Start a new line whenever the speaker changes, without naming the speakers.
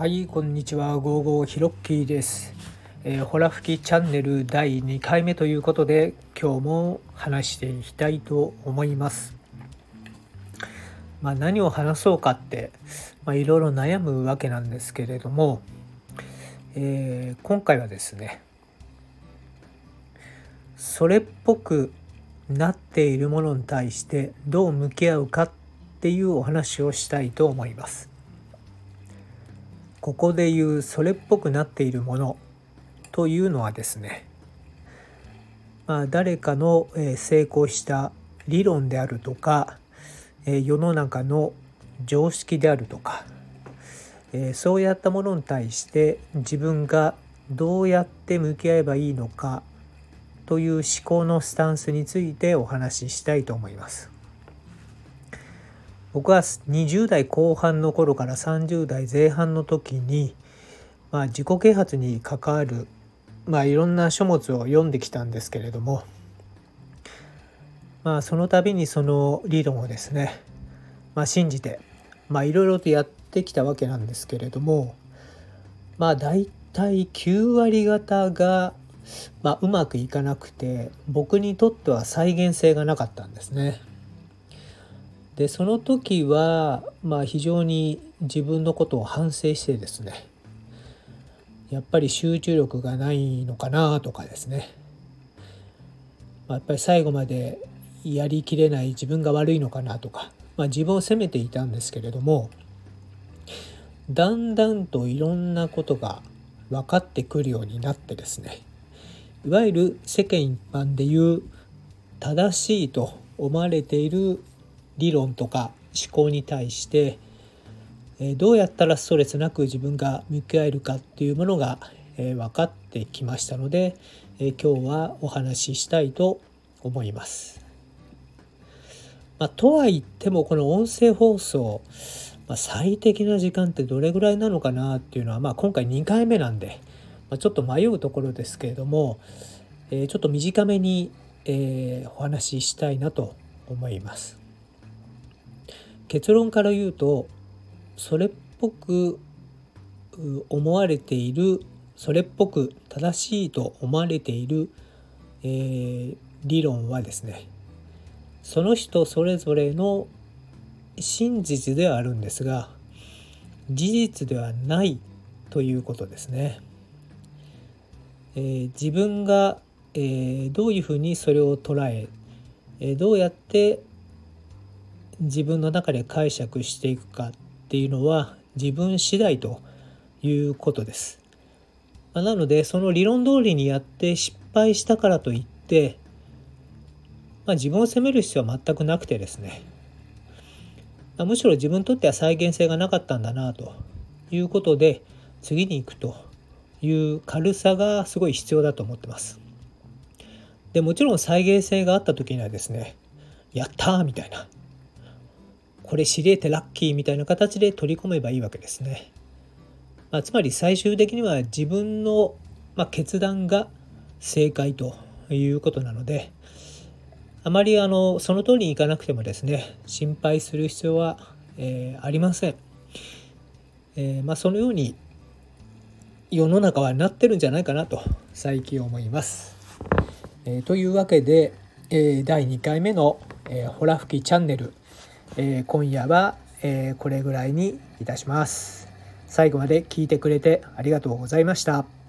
はいこんにちは。ゴーゴーヒロッキーです、えー、ホラ吹きチャンネル第2回目ということで今日も話していきたいと思います。まあ何を話そうかってまあいろいろ悩むわけなんですけれども、えー、今回はですねそれっぽくなっているものに対してどう向き合うかっていうお話をしたいと思います。ここで言うそれっぽくなっているものというのはですね、まあ、誰かの成功した理論であるとか世の中の常識であるとかそうやったものに対して自分がどうやって向き合えばいいのかという思考のスタンスについてお話ししたいと思います。僕は20代後半の頃から30代前半の時に、まあ、自己啓発に関わる、まあ、いろんな書物を読んできたんですけれども、まあ、その度にその理論をですね、まあ、信じて、まあ、いろいろとやってきたわけなんですけれどもまあ大体9割方がまあ、うまくいかなくて僕にとっては再現性がなかったんですね。でその時はまあ非常に自分のことを反省してですねやっぱり集中力がないのかなとかですね、ま、やっぱり最後までやりきれない自分が悪いのかなとか、まあ、自分を責めていたんですけれどもだんだんといろんなことが分かってくるようになってですねいわゆる世間一般でいう正しいと思われている理論とか思考に対してどうやったらストレスなく自分が向き合えるかっていうものが分かってきましたので今日はお話ししたいと思います。まあ、とは言ってもこの音声放送、まあ、最適な時間ってどれぐらいなのかなっていうのは、まあ、今回2回目なんでまちょっと迷うところですけれども、えちょっと短めに、えお話ししたいなと思います。結論から言うとそれっぽく思われているそれっぽく正しいと思われている、えー、理論はですねその人それぞれの真実ではあるんですが事実ではないということですね。えー、自分が、えー、どういうふうにそれを捉ええ、どうやって自分の中で解釈していくかっていうのは自分次第ということです。ま、なのでその理論通りにやって失敗したからといって、まあ、自分を責める必要は全くなくてですね、まあ、むしろ自分にとっては再現性がなかったんだなということで次に行くという軽さがすごい必要だと思ってます。でもちろん再現性があった時にはですねやったーみたいなこれ知り得てラッキーみたいな形で取り込めばいいわけですね。まあ、つまり最終的には自分の、まあ、決断が正解ということなのであまりあのその通りにいかなくてもですね心配する必要は、えー、ありません。えー、まあ、そのように世の中はなってるんじゃないかなと最近思います。えー、というわけで、え、第2回目の、えー、ホラ吹きチャンネル、え今夜は、えこれぐらいにいたします。最後まで聞いてくれてありがとうございました。